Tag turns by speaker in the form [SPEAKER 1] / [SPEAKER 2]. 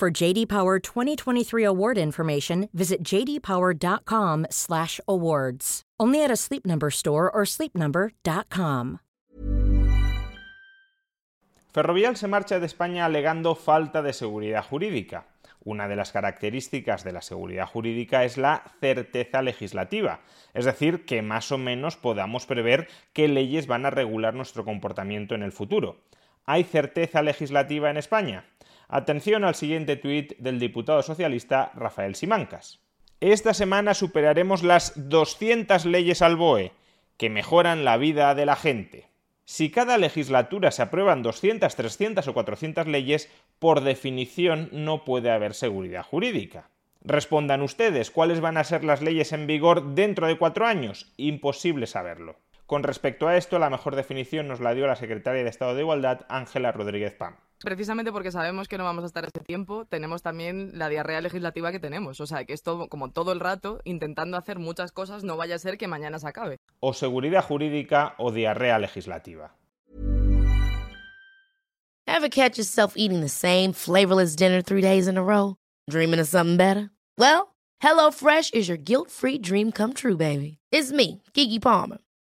[SPEAKER 1] For JD Power 2023 award information, visit jdpower.com/awards. Only at a Sleep Number store or sleepnumber.com.
[SPEAKER 2] Ferrovial se marcha de España alegando falta de seguridad jurídica. Una de las características de la seguridad jurídica es la certeza legislativa, es decir, que más o menos podamos prever qué leyes van a regular nuestro comportamiento en el futuro. ¿Hay certeza legislativa en España? Atención al siguiente tuit del diputado socialista Rafael Simancas. Esta semana superaremos las 200 leyes al BOE, que mejoran la vida de la gente. Si cada legislatura se aprueban 200, 300 o 400 leyes, por definición no puede haber seguridad jurídica. Respondan ustedes cuáles van a ser las leyes en vigor dentro de cuatro años. Imposible saberlo. Con respecto a esto, la mejor definición nos la dio la secretaria de Estado de Igualdad, Ángela Rodríguez Pam.
[SPEAKER 3] Precisamente porque sabemos que no vamos a estar este tiempo, tenemos también la diarrea legislativa que tenemos. O sea, que esto, como todo el rato, intentando hacer muchas cosas, no vaya a ser que mañana se acabe.
[SPEAKER 2] O seguridad jurídica o diarrea legislativa.
[SPEAKER 4] Ever catch yourself eating the same flavorless dinner three days in a row? Dreaming of something better? Well, HelloFresh is your guilt-free dream come true, baby. It's me, Kiki Palmer.